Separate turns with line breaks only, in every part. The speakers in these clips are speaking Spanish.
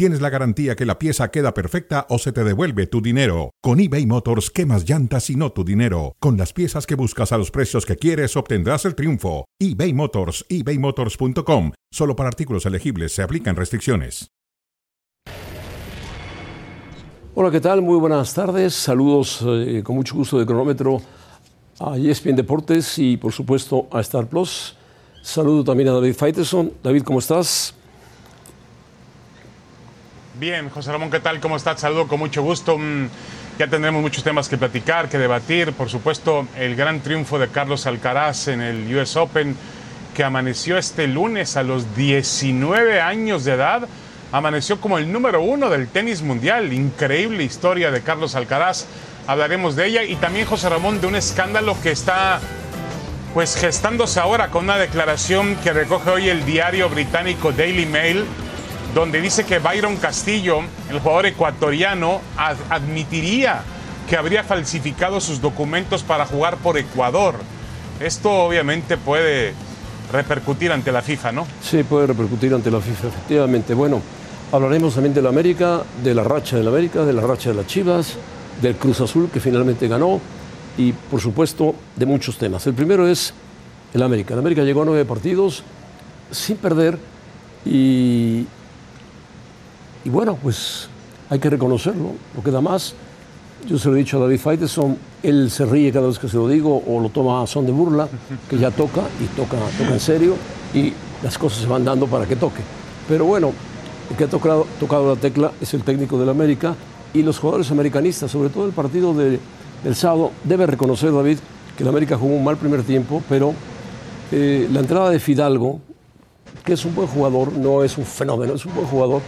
tienes la garantía que la pieza queda perfecta o se te devuelve tu dinero. Con eBay Motors, quemas llantas y no tu dinero. Con las piezas que buscas a los precios que quieres, obtendrás el triunfo. eBay Motors, ebaymotors.com. Solo para artículos elegibles se aplican restricciones.
Hola, ¿qué tal? Muy buenas tardes. Saludos eh, con mucho gusto de cronómetro a ESPN Deportes y por supuesto a Star Plus. Saludo también a David Faiteson. David, ¿cómo estás?
Bien, José Ramón, ¿qué tal? ¿Cómo estás? Saludo con mucho gusto. Mm, ya tendremos muchos temas que platicar, que debatir. Por supuesto, el gran triunfo de Carlos Alcaraz en el US Open que amaneció este lunes a los 19 años de edad, amaneció como el número uno del tenis mundial. Increíble historia de Carlos Alcaraz. Hablaremos de ella y también, José Ramón, de un escándalo que está pues gestándose ahora con una declaración que recoge hoy el diario británico Daily Mail, donde dice que Byron Castillo, el jugador ecuatoriano, admitiría que habría falsificado sus documentos para jugar por Ecuador. Esto obviamente puede repercutir ante la FIFA, ¿no?
Sí, puede repercutir ante la FIFA, efectivamente. Bueno, hablaremos también de la América, de la racha de la América, de la racha de las Chivas, del Cruz Azul que finalmente ganó y, por supuesto, de muchos temas. El primero es el América. El América llegó a nueve partidos sin perder y, y bueno, pues hay que reconocerlo, lo que da más. Yo se lo he dicho a David Faiteson, él se ríe cada vez que se lo digo o lo toma a son de burla, que ya toca y toca, toca en serio y las cosas se van dando para que toque. Pero bueno, el que ha tocado, tocado la tecla es el técnico del América y los jugadores americanistas, sobre todo el partido del sábado, debe reconocer David que el América jugó un mal primer tiempo, pero eh, la entrada de Fidalgo, que es un buen jugador, no es un fenómeno, es un buen jugador,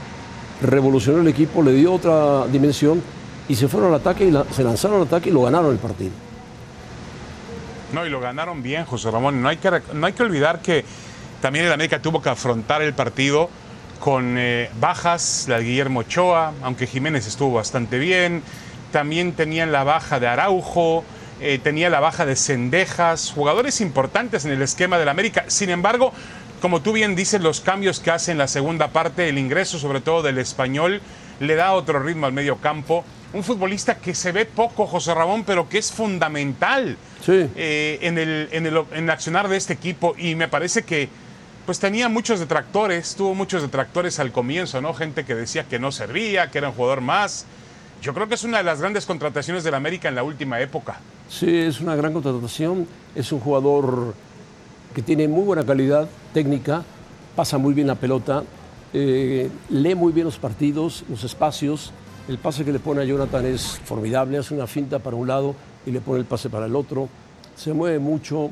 revolucionó el equipo, le dio otra dimensión y se fueron al ataque y se lanzaron al ataque y lo ganaron el partido.
No, y lo ganaron bien, José Ramón. No hay que, no hay que olvidar que también el América tuvo que afrontar el partido con eh, bajas, la de Guillermo Ochoa, aunque Jiménez estuvo bastante bien. También tenían la baja de Araujo, eh, tenía la baja de Cendejas, jugadores importantes en el esquema del América. Sin embargo, como tú bien dices, los cambios que hace en la segunda parte, el ingreso sobre todo del español, le da otro ritmo al medio campo un futbolista que se ve poco, José Ramón, pero que es fundamental eh, en, el, en, el, accionar de este equipo. Y me parece que pues tenía muchos detractores, tuvo muchos detractores al comienzo, ¿no? Gente que decía que no servía, que era un jugador más. Yo creo que es una de las grandes contrataciones del América en la última época.
Sí, es una gran contratación. Es un jugador que tiene muy buena calidad técnica, pasa muy bien la pelota, eh, lee muy bien los partidos, los espacios el pase que le pone a Jonathan es formidable, hace una finta para un lado y le pone el pase para el otro. Se mueve mucho,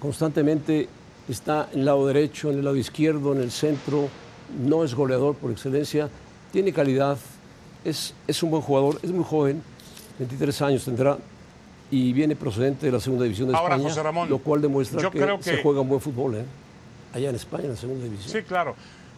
constantemente está en el lado derecho, en el lado izquierdo, en el centro. No es goleador por excelencia, tiene calidad, es, es un buen jugador, es muy joven, 23 años tendrá y viene procedente de la segunda división de
Ahora,
España,
José Ramón,
lo cual demuestra que, se juega un buen fútbol ¿eh? allá en España, en la segunda división.
Sí, claro.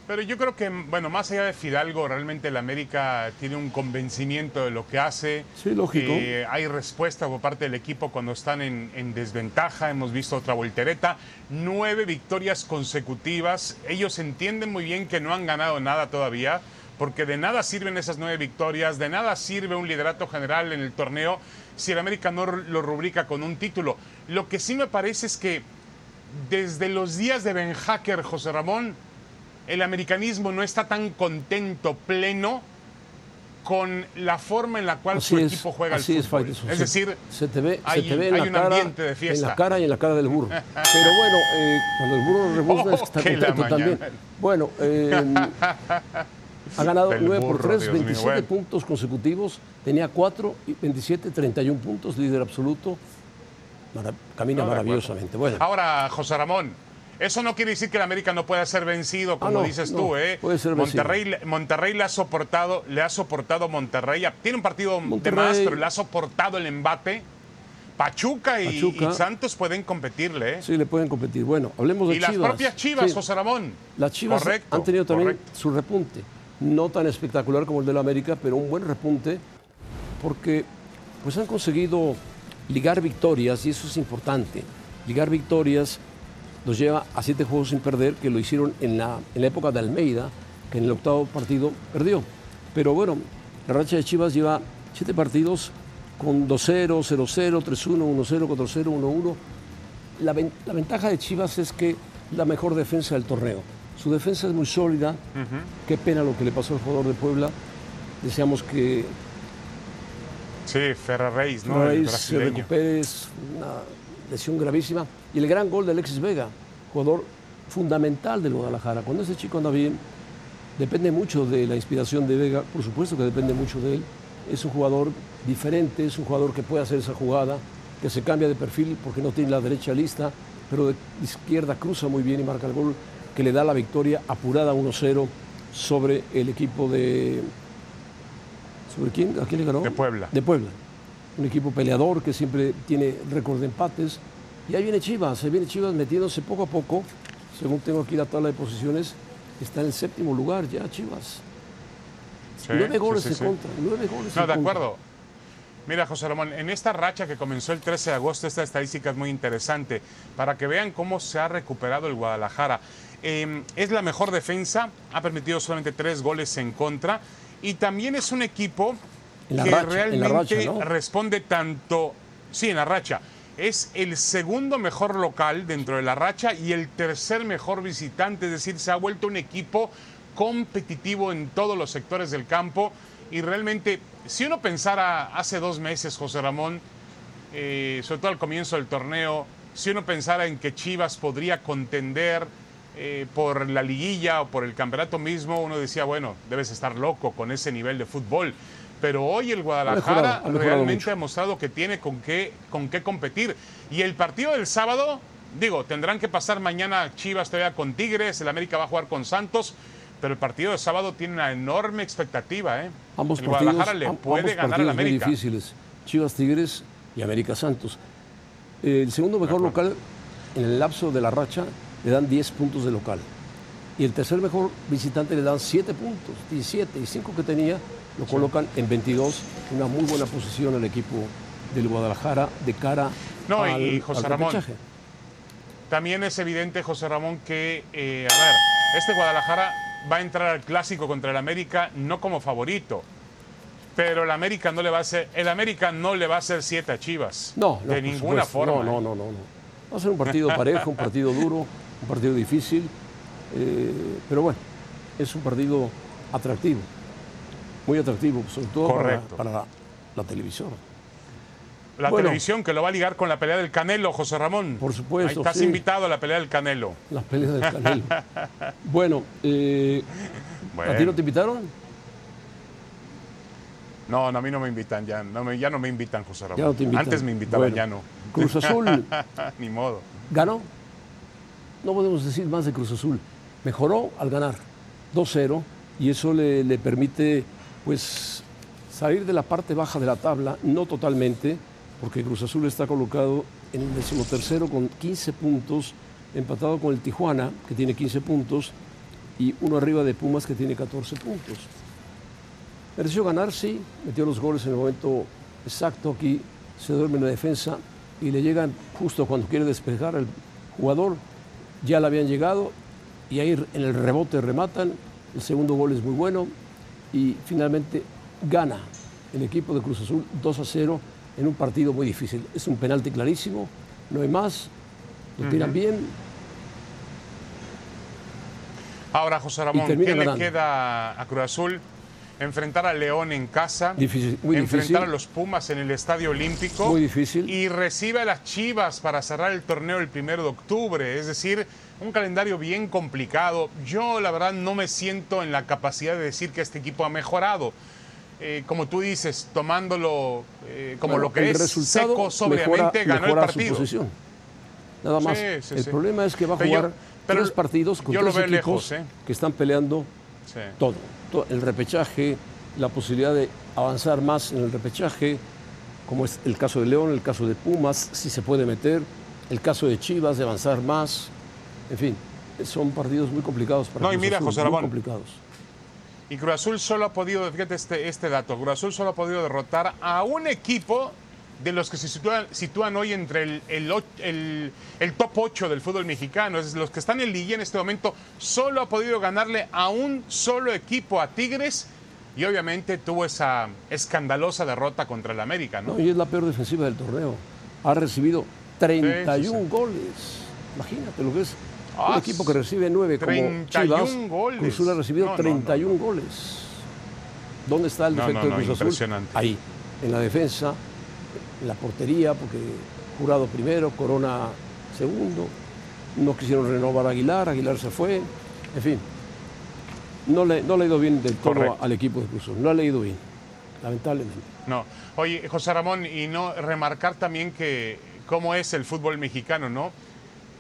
Pero yo creo que, bueno, más allá de Fidalgo, realmente el América tiene un convencimiento de lo que hace.
Sí, lógico.
hay respuesta por parte del equipo cuando están en, desventaja. Hemos visto otra voltereta. Nueve victorias consecutivas. Ellos entienden muy bien que no han ganado nada todavía, porque de nada sirven esas nueve victorias, de nada sirve un liderato general en el torneo si el América no lo rubrica con un título. Lo que sí me parece es que desde los días de Ben Hacker, José Ramón, el americanismo no está tan contento, pleno, con la forma en la cual su equipo juega
así
el fútbol.
Es,
es decir,
se te ve, hay, en la
un
cara,
ambiente de fiesta.
En la cara y en la cara del burro. Pero bueno, eh, cuando el burro rebuzna
oh,
está contento también. Bueno, eh, ha ganado 9 por 3, 27 puntos consecutivos. Tenía 4, 27, 31 puntos, líder absoluto. camina maravillosamente. Bueno.
Ahora, José Ramón, eso no quiere decir que el América no pueda ser vencido, como
ah,
dices tú, ¿eh?
Puede ser
Monterrey, Monterrey le ha soportado, le ha soportado Monterrey. Tiene un partido de más, pero le ha soportado el embate. Pachuca y,
Pachuca.
y Santos pueden competirle. ¿eh?
Sí, le pueden competir. Bueno, hablemos de
y las
Chivas.
propias Chivas,
Sí.
José Ramón.
Las Chivas
Correcto,
han tenido también
correcto.
su repunte. No tan espectacular como el de la América, pero un buen repunte porque pues han conseguido ligar victorias y eso es importante. Ligar victorias los lleva a siete juegos sin perder, que lo hicieron en la, en la época de Almeida, que en el octavo partido perdió. Pero bueno, la racha de Chivas lleva siete partidos con 2-0, 0-0, 3-1, 1-0, 4-0, 1-1. La, ven- la ventaja de Chivas es que la mejor defensa del torneo. Su defensa es muy sólida. Qué pena lo que le pasó al jugador de Puebla. Deseamos que
Sí, Ferraréis, ¿no?
Reis se recupere. Es una lesión gravísima. Y el gran gol de Alexis Vega, jugador fundamental del Guadalajara. Cuando ese chico anda bien, depende mucho de la inspiración de Vega. Por supuesto que depende mucho de él. Es un jugador diferente, es un jugador que puede hacer esa jugada, que se cambia de perfil porque no tiene la derecha lista, pero de izquierda cruza muy bien y marca el gol que le da la victoria apurada 1-0 sobre el equipo de... ¿Sobre quién? ¿A quién le ganó?
De Puebla.
De Puebla. Un equipo peleador que siempre tiene récord de empates. Y ahí viene Chivas, ahí viene Chivas metiéndose poco a poco. Según tengo aquí la tabla de posiciones, está en el séptimo lugar ya Chivas.
Sí,
nueve goles
sí,
en contra, nueve goles
No,
en
de
contra.
acuerdo. Mira, José Ramón, en esta racha que comenzó el 13 de agosto, esta estadística es muy interesante para que vean cómo se ha recuperado el Guadalajara. Eh, es la mejor defensa, ha permitido solamente tres goles en contra y también es un equipo que
racha,
realmente
racha, ¿no?
responde tanto, sí, en la racha. Es el segundo mejor local dentro de la racha y el tercer mejor visitante, es decir, se ha vuelto un equipo competitivo en todos los sectores del campo y realmente, si uno pensara hace dos meses, José Ramón, eh, sobre todo al comienzo del torneo, si uno pensara en que Chivas podría contender eh, por la liguilla o por el campeonato mismo, uno decía, bueno, debes estar loco con ese nivel de fútbol. Pero hoy el Guadalajara
mejorado,
realmente ha mostrado que tiene con qué, con qué competir. Y el partido del sábado, digo, tendrán que pasar mañana Chivas todavía con Tigres, el América va a jugar con Santos, pero el partido del sábado tiene una enorme expectativa. ¿eh?
Ambos
el
partidos,
Guadalajara le puede ganar al
partidos muy
América.
difíciles. Chivas Tigres y América Santos. El segundo mejor local en el lapso de la racha le dan 10 puntos de local. Y el tercer mejor visitante le dan 7 puntos, 17 y 5 que tenía lo colocan en 22, una muy buena posición al equipo del Guadalajara de cara
No,
al,
y José
al
Ramón,
repechaje.
También es evidente, José Ramón, que, eh, a ver, este Guadalajara va a entrar al clásico contra el América no como favorito, pero el América no le va a hacer, el América no le va a hacer siete a Chivas.
No, no,
de ninguna
supuesto.
forma.
No, no, no, no, no. Va a ser un partido parejo, un partido duro, un partido difícil, eh, pero bueno, es un partido atractivo, muy atractivo, sobre todo para,
Correcto.
para la, la televisión.
La
Bueno.
televisión que lo va a ligar con la pelea del Canelo, José Ramón.
Por supuesto,
Ahí estás
sí.
invitado a la pelea del Canelo.
La pelea del Canelo. bueno, eh, ¿a ti no te invitaron?
No, no, a mí no me invitan ya. No me- ya no me invitan, José Ramón.
Ya no te invitan.
Antes me invitaban,
Bueno.
ya no.
Cruz Azul
Ni modo.
ganó. No podemos decir más de Cruz Azul. Mejoró al ganar 2-0 y eso le, permite pues salir de la parte baja de la tabla, no totalmente, porque Cruz Azul está colocado en el decimotercero con 15 puntos, empatado con el Tijuana, que tiene 15 puntos, y uno arriba de Pumas, que tiene 14 puntos. Mereció ganar, sí, metió los goles en el momento exacto. Aquí se duerme en la defensa y le llegan justo cuando quiere despejar al jugador. Ya le habían llegado y ahí en el rebote rematan. El segundo gol es muy bueno y finalmente gana el equipo de Cruz Azul 2 a 0 en un partido muy difícil. Es un penalti clarísimo, no hay más. Lo tiran bien,
Ahora, José Ramón, ¿qué le queda a Cruz Azul? Enfrentar a León en casa.
Difícil, muy
enfrentar
difícil.
a los Pumas en el Estadio Olímpico.
Muy difícil.
Y recibe a las Chivas para cerrar el torneo el primero de octubre. Es decir, un calendario bien complicado. Yo, la verdad, no me siento en la capacidad de decir que este equipo ha mejorado. Eh, como tú dices, tomándolo eh, como
Bueno,
lo que
el
es
resultado
seco, sobriamente, ganó el partido.
posición. Nada más.
Sí, sí,
el
sí.
problema es que va a
Pero yo-
jugar
pero
tres partidos con
yo
tres equipos
lejos, ¿eh?
que están peleando todo, El repechaje, la posibilidad de avanzar más en el repechaje. como es el caso de León, el caso de Pumas, si se puede meter, el caso de Chivas, de avanzar más, en fin, son partidos muy complicados para
No, y
Cruz
mira,
Azul,
José
muy
Ramón.
complicados.
Y Cruz Azul solo ha podido, fíjate este, este dato, Cruz Azul solo ha podido derrotar a un equipo de los que se sitúan, sitúan hoy entre el, el, el- el top 8 del fútbol mexicano. Es los que están en Liga en este momento, solo ha podido ganarle a un solo equipo, a Tigres, y obviamente tuvo esa escandalosa derrota contra el América, ¿no?
No, y es la peor defensiva del torneo. Ha recibido 31
Sí, sí, sí.
goles. Imagínate lo que es
Ah,
un equipo que recibe 9 como
31
Chivas.
goles.
Cruz Azul ha recibido
No, no,
31 goles. ¿Dónde está el
No,
defecto
no, no,
de Cruz Azul?
impresionante.
Ahí, en la defensa, en la portería, porque Jurado primero, Corona segundo. No quisieron renovar a Aguilar, Aguilar se fue. En fin, no le, no le ha ido bien del todo
Correcto.
al equipo de Cruz. No le ha ido bien, lamentablemente.
No. Oye, José Ramón, y no remarcar también que cómo es el fútbol mexicano, ¿no?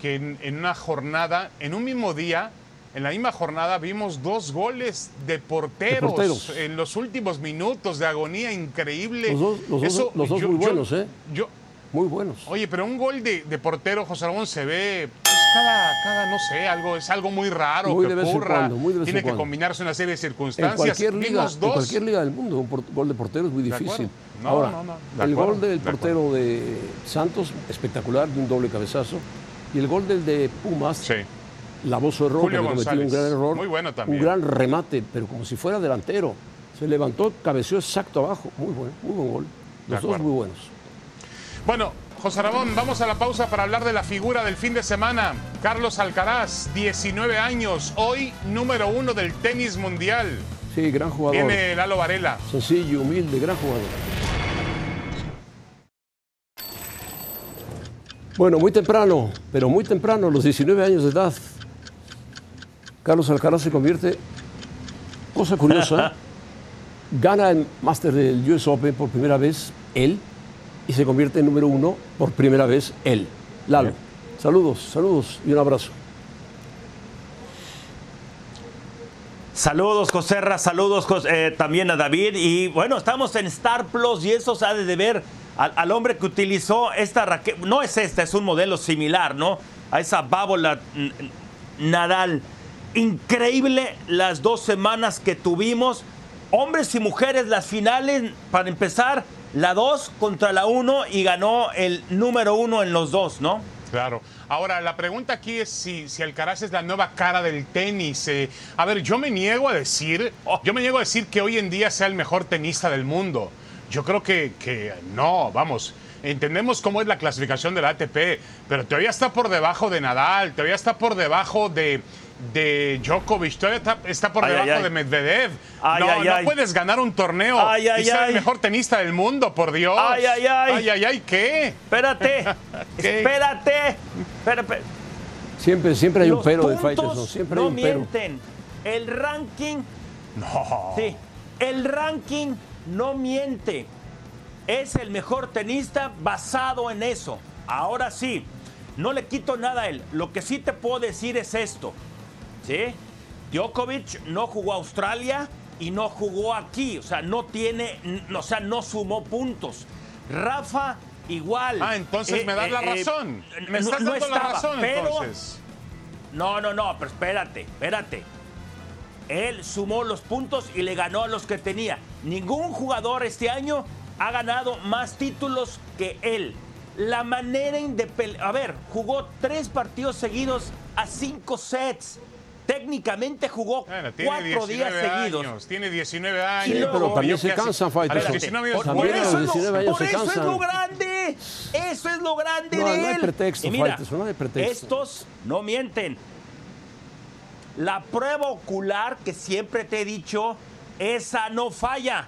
Que en, en una jornada, en un mismo día, en la misma jornada vimos dos goles de porteros,
De porteros.
en los últimos minutos de agonía increíble.
Los dos- los dos- los dos muy buenos, ¿eh?
yo-
Muy buenos.
oye, pero un gol de, de portero, José Ramón, se ve pues, cada, cada, no sé, algo, es algo muy raro
Muy
que ocurra.
cuando, muy
Tiene
en
que
cuando.
combinarse una serie de
En
circunstancias.
cualquier, liga,
Vimos
en cualquier liga del mundo, un por- gol de portero es muy difícil.
No,
Ahora,
no, no,
el
acuerdo,
gol del
de
portero de Santos, espectacular, de un doble cabezazo. Y el gol del de Pumas,
Sí.
Lavó su error,
Julio
cometió
González.
un gran error.
Muy bueno también.
Un gran remate, pero como si fuera delantero. Se levantó, cabeceó exacto abajo. Muy bueno, muy buen gol. Los dos muy buenos.
Bueno, José Ramón, vamos a la pausa para hablar de la figura del fin de semana. Carlos Alcaraz, 19 años, hoy número uno del tenis mundial.
Sí, gran jugador.
Viene Lalo Varela.
Sencillo, humilde, gran jugador. Bueno, muy temprano, pero muy temprano, los 19 años de edad, Carlos Alcaraz se convierte, cosa curiosa, gana el Master del US Open por primera vez él y se convierte en número uno por primera vez él. Lalo, saludos, saludos y un abrazo.
Saludos, Joserra, saludos eh, también a David. Y bueno, estamos en Star Plus y eso se ha de deber al, al hombre que utilizó esta raqueta. No es esta, es un modelo similar, ¿no? A esa bábola Nadal. Increíble las dos semanas que tuvimos. Hombres y mujeres, las finales, para empezar, la 2 contra la 1 y ganó el número uno en los dos, ¿no?
Claro. Ahora, la pregunta aquí es si, si Alcaraz es la nueva cara del tenis. Eh, a ver, yo me niego a decir, yo me niego a decir que hoy en día sea el mejor tenista del mundo. Yo creo que, que no, vamos. Entendemos cómo es la clasificación de la ATP, pero todavía está por debajo de Nadal, todavía está por debajo de, de Djokovic, todavía está, está por
Ay,
debajo
ay, ay.
de Medvedev.
Ay,
no,
ay,
no
ay.
puedes ganar un torneo
Ay, ay,
y ser
ay.
el mejor tenista del mundo, por Dios.
Ay, ay, ay.
Ay, ay, ay, ¿qué?
Espérate,
¿Qué?
espérate. Espérate.
Siempre, siempre hay un pero de Faitelson, siempre
no
hay un pero.
mienten. El ranking,
No.
sí, el ranking no miente. Es el mejor tenista basado en eso. Ahora sí, no le quito nada a él. Lo que sí te puedo decir es esto. ¿Sí? Djokovic no jugó a Australia y no jugó aquí. O sea, no tiene, o sea, no sumó puntos. Rafa igual.
Ah, entonces
Eh,
me das la
eh, eh,
razón. Me estás
no
dando la razón
pero-
entonces.
no, no, no, pero espérate, espérate. Él sumó los puntos y le ganó a los que tenía. Ningún jugador este año ha ganado más títulos que él. La manera indepel- A ver, jugó tres partidos seguidos a cinco sets. Técnicamente jugó
Bueno,
cuatro
19
días seguidos.
tiene 19 años.
Sí, pero
también se
casi-
cansan,
a
Faitelson.
los 19 años,
Por, eso, es lo-
19 años
por
se
eso es
cansan.
lo grande. Eso es lo grande
No,
de
no hay
él.
pretexto,
Y mira,
Faitelson, no hay pretexto.
Estos no mienten. La prueba ocular que siempre te he dicho, esa no falla.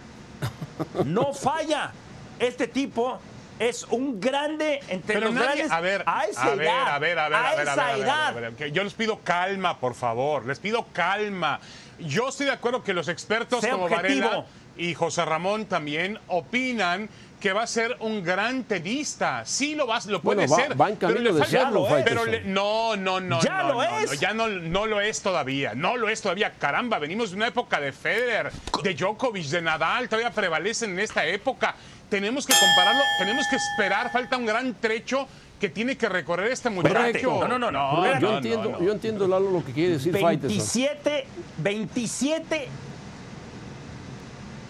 No falla. Este tipo es un grande entre
Pero
los
nadie,
grandes
a ver,
a esa
a ver,
edad.
a ver, a ver, a ver, a ver,
esa
a ver, a ver,
edad.
ver, Yo les pido calma, por favor, les pido calma. Yo estoy de acuerdo que los expertos
Sé
como
objetivo.
Varela y José Ramón también opinan que va a ser un gran tenista. Sí lo va, lo puede
Bueno, va-
ser.
va en
pero
camino de serlo,
pero le- no, no, no,
Ya
no,
lo
no,
es.
no, ya no, no lo es todavía. No lo es todavía. Caramba, venimos de una época de Federer, de Djokovic, de Nadal, todavía prevalecen en esta época. Tenemos que compararlo, tenemos que esperar, falta un gran trecho que tiene que recorrer este muchacho.
No, no, no, no.
no,
yo, entiendo,
no.
yo entiendo, Lalo, lo que quiere decir Faitelson.
27, 27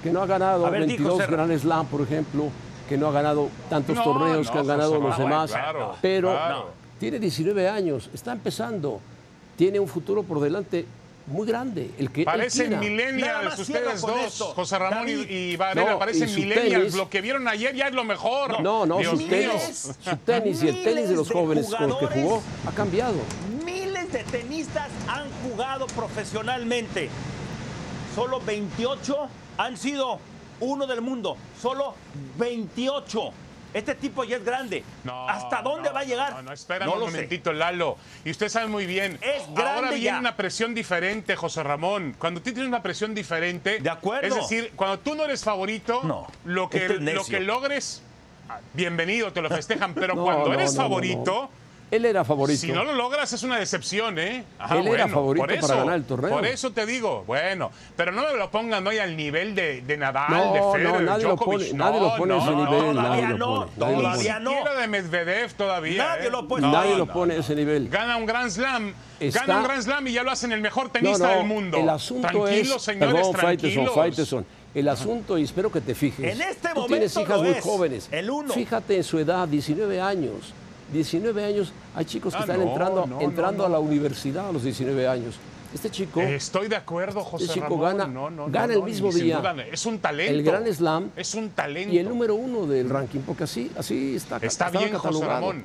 Que no ha ganado
A ver, dijo
22
Serra.
Grand Slam, por ejemplo, que no ha ganado tantos
No,
torneos
no,
que han ganado los demás.
claro,
pero
claro.
tiene 19 años, está empezando, tiene un futuro por delante muy grande. El que
Parecen millennials ustedes dos,
esto.
José Ramón y-
David.
y, Varela,
No,
parecen
su
millennials.
tenis-
Lo que vieron ayer ya es lo mejor.
No, no,
Dios
sus
mío.
tenis, su tenis y el tenis de los
de
jóvenes con los que jugó
jugadores.
ha cambiado.
Miles de tenistas han jugado profesionalmente. Solo 28 han sido uno del mundo. Solo 28. Este tipo ya es grande.
No,
¿Hasta dónde
no,
va a llegar?
No, no, espera
No
un
lo sé.
momentito, Lalo. Y usted sabe muy bien.
Es
Ahora
grande
viene
ya.
una presión diferente, José Ramón. Cuando tú tienes una presión diferente.
De acuerdo.
Es decir, cuando tú no eres favorito,
No,
lo, que,
este es
lo que logres, ah, bienvenido, te lo festejan. Pero
No,
cuando
no,
eres
no, no,
favorito.
No. Él era favorito.
Si no lo logras es una decepción, ¿eh? Ah,
Él era favorito
por
para
eso,
ganar el torneo.
Por eso te digo, bueno, pero no me lo pongan hoy al nivel de, de Nadal,
No,
de
no,
Federer,
nadie lo
Djokovic.
pone- nadie lo pone a ese
no,
nivel,
no,
todavía
nadie lo
no,
pone, nadie lo
todavía
pone.
no.
Ni siquiera de Medvedev todavía.
Nadie
¿eh?
lo ha puesto.
Nadie
No,
lo
no,
pone a
no.
ese nivel.
Gana un Grand Slam,
Está-
gana un Grand Slam y ya lo hacen el mejor
No,
tenista
no,
del mundo.
El asunto
tranquilos,
es,
señores,
perdón,
tranquilos.
El asunto, y espero que te fijes.
En este
Tú
momento
tienes hijas
lo
muy
es,
jóvenes.
el uno.
Fíjate en su edad, 19 años. 19 años, hay chicos que
Ah,
están
no,
entrando,
no,
entrando
no,
a la universidad a los 19 años. Este chico,
Estoy de acuerdo, José
Este chico
Ramón.
gana-
no, no,
gana
no,
el mismo día
duda, es un talento.
el Gran Slam
Es un talento.
y el número uno del ranking, porque así, así está,
Está bien, José
catalogado.
Ramón.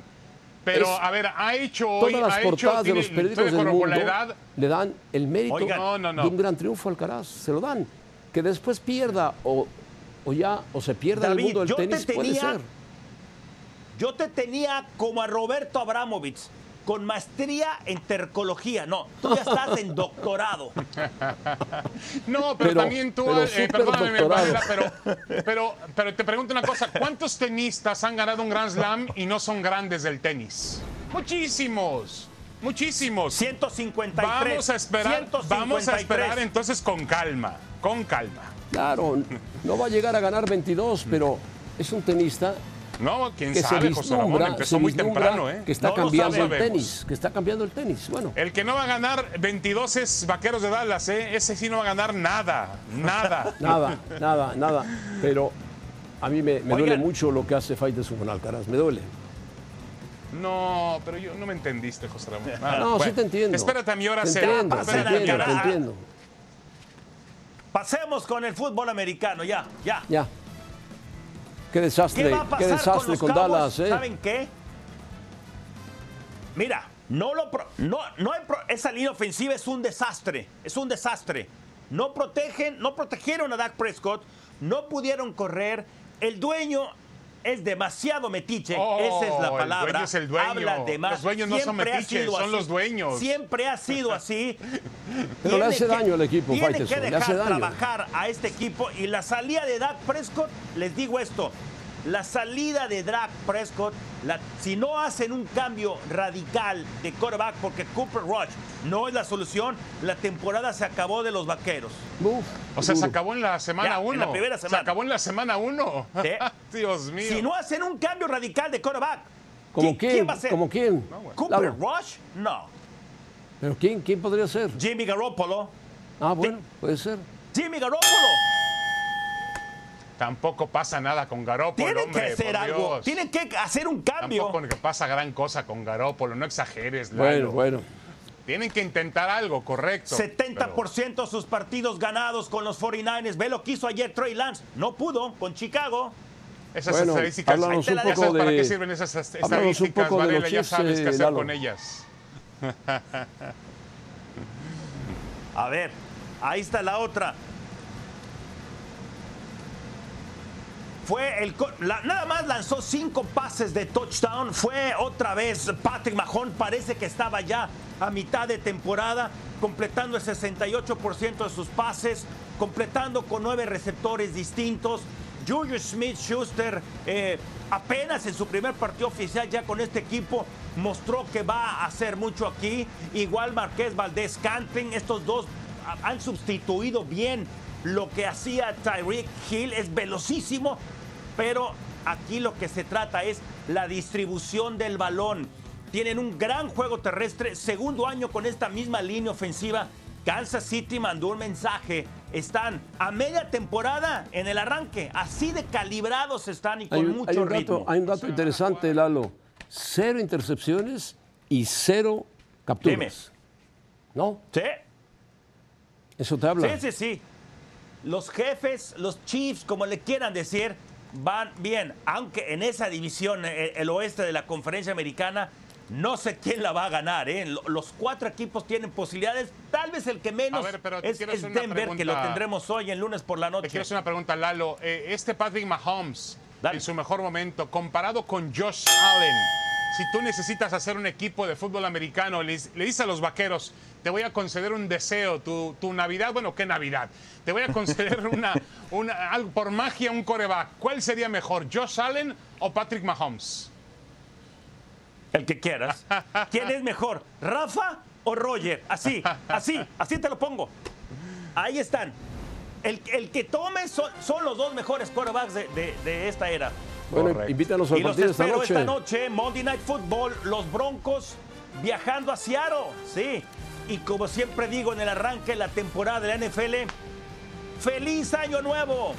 Pero,
Es-
a ver, ha hecho hoy.
Todas las
ha hecho,
portadas de
tiene-
los periódicos
de
del mundo
la edad.
le dan el mérito
Oigan,
de un gran triunfo al Alcaraz, se lo dan. Que después pierda o, o ya o se pierda en el
David,
mundo del
yo te
tenis puede
tenía-
ser.
Yo te tenía como a Roberto Abramovich, con maestría en tercología. No, tú ya estás en doctorado.
No, pero,
Pero-
también tú,
pero
eh, perdóname, pero, pero, pero te pregunto una cosa: ¿cuántos tenistas han ganado un Grand Slam y no son grandes del tenis? Muchísimos, muchísimos.
153.
Vamos a esperar, vamos a
153.
esperar entonces con calma, con calma.
Claro, no va a llegar a ganar 22, pero es un tenista
No, quién
que se
sabe, José Ramón, empezó
se
muy temprano, ¿eh?
que está
No
cambiando el tenis, que está cambiando el tenis. Bueno,
El que no va a ganar 22 es Vaqueros de Dallas, ¿eh? Ese sí no va a ganar nada, nada.
nada, nada, nada. Pero a mí me, me duele mucho lo que hace Faitelson con Alcaraz, me duele.
No, pero yo no me entendiste, José Ramón. Ah,
No, sí
bueno,
te entiendo.
Espérate a mi hora
te
será.
entiendo, te entiendo,
hora
te entiendo.
Pasemos con el fútbol americano, ya, ya.
Ya. Qué
¿Qué
desastre,
va a
qué
pasar
desastre
con los
con? Dallas, ¿eh?
¿Saben qué? Mira, no lo pro- no, no hay pro- esa línea ofensiva es un desastre, es un desastre. No protegen, no protegieron a Dak Prescott, no pudieron correr. El dueño es demasiado metiche,
Oh,
esa es la
el
palabra.
dueño es el dueño.
Habla de más.
Los dueños no son
Siempre ha
metiches,
sido
son
así.
los dueños.
Siempre ha sido así.
Pero le
Tiene
hace daño al equipo,
Tiene que
le hace
dejar
daño.
trabajar a este equipo y la salida de Dak Prescott, les digo esto, la salida de Dak Prescott, la- si no hacen un cambio radical de quarterback, porque Cooper Rush no es la solución, la temporada se acabó de los vaqueros.
Uf,
O sea, se acabó en la semana
Ya, en
1.
la primera semana.
Se acabó en la semana 1.
Sí.
Dios mío.
Si no hacen un cambio radical de quarterback,
¿Como
¿qui-
quién?
¿quién va a ser?
¿Como quién?
¿Cooper. Rush? No.
¿Pero quién, quién podría ser?
Jimmy Garoppolo.
Ah, bueno, puede ser.
Jimmy Garoppolo.
Tampoco pasa nada con Garópolo,
Tienen
hombre,
que hacer algo. Tienen que hacer un cambio.
Tampoco que pasa gran cosa con Garópolo, no exageres, Lalo.
Bueno, bueno.
Tienen que intentar algo, correcto.
70% de sus partidos ganados con los 49ers. Ve lo que hizo ayer Trey Lance. No pudo con Chicago.
Esas
Bueno,
estadísticas,
háblanos
un
¿ya
poco
sabes para
de-
qué sirven esas est-
háblanos un
estadísticas,
poco de los
Ya sabes qué
eh,
hacer
Lalo.
con ellas.
A ver, ahí está la otra. Fue el nada más lanzó cinco pases de touchdown. Fue otra vez Patrick Mahon. Parece que estaba ya a mitad de temporada, completando el 68% de sus pases, completando con nueve receptores distintos. Julius Smith Schuster eh, apenas en su primer partido oficial ya con este equipo mostró que va a hacer mucho aquí. Igual Marqués Valdés Canting, estos dos han sustituido bien lo que hacía Tyreek Hill, es velocísimo, pero aquí lo que se trata es la distribución del balón. Tienen un gran juego terrestre, segundo año con esta misma línea ofensiva. Kansas City mandó un mensaje. Están a media temporada en el arranque. Así de calibrados están y con
Hay un,
mucho
hay un
ritmo.
dato, hay un dato interesante, Lalo. Cero intercepciones y cero capturas. ¿No?
Sí,
Eso te habla.
sí, sí, sí. Los jefes, los Chiefs, como le quieran decir, van bien. Aunque en esa división, eh, el oeste de la conferencia americana, no sé quién la va a ganar. ¿eh? Lo- Los cuatro equipos tienen posibilidades. Tal vez el que menos
ver, pero te
es, Denver, que lo tendremos hoy en lunes por la
Te
noche.
quiero hacer una pregunta, Lalo. Eh, este Patrick Mahomes,
Dale.
en su mejor momento, comparado con Josh Allen, si tú necesitas hacer un equipo de fútbol americano, le, le dices a los vaqueros, te voy a conceder un deseo, tu, tu Navidad, bueno, ¿qué Navidad? Te voy a conceder una, una, algo por magia, un coreback. ¿Cuál sería mejor, Josh Allen o Patrick Mahomes?
El que quieras. ¿Quién es mejor, Rafa o Roger? Así, así, así te lo pongo. Ahí están. El, el que tome son, son los dos mejores quarterbacks de, de- de esta era.
Bueno,
Correcto.
invítanos al
Y los
partido esta
espero
noche.
esta noche, Monday Night Football, los Broncos viajando a Seattle. Sí. Y como siempre digo en el arranque de la temporada de la NFL, ¡Feliz Año Nuevo!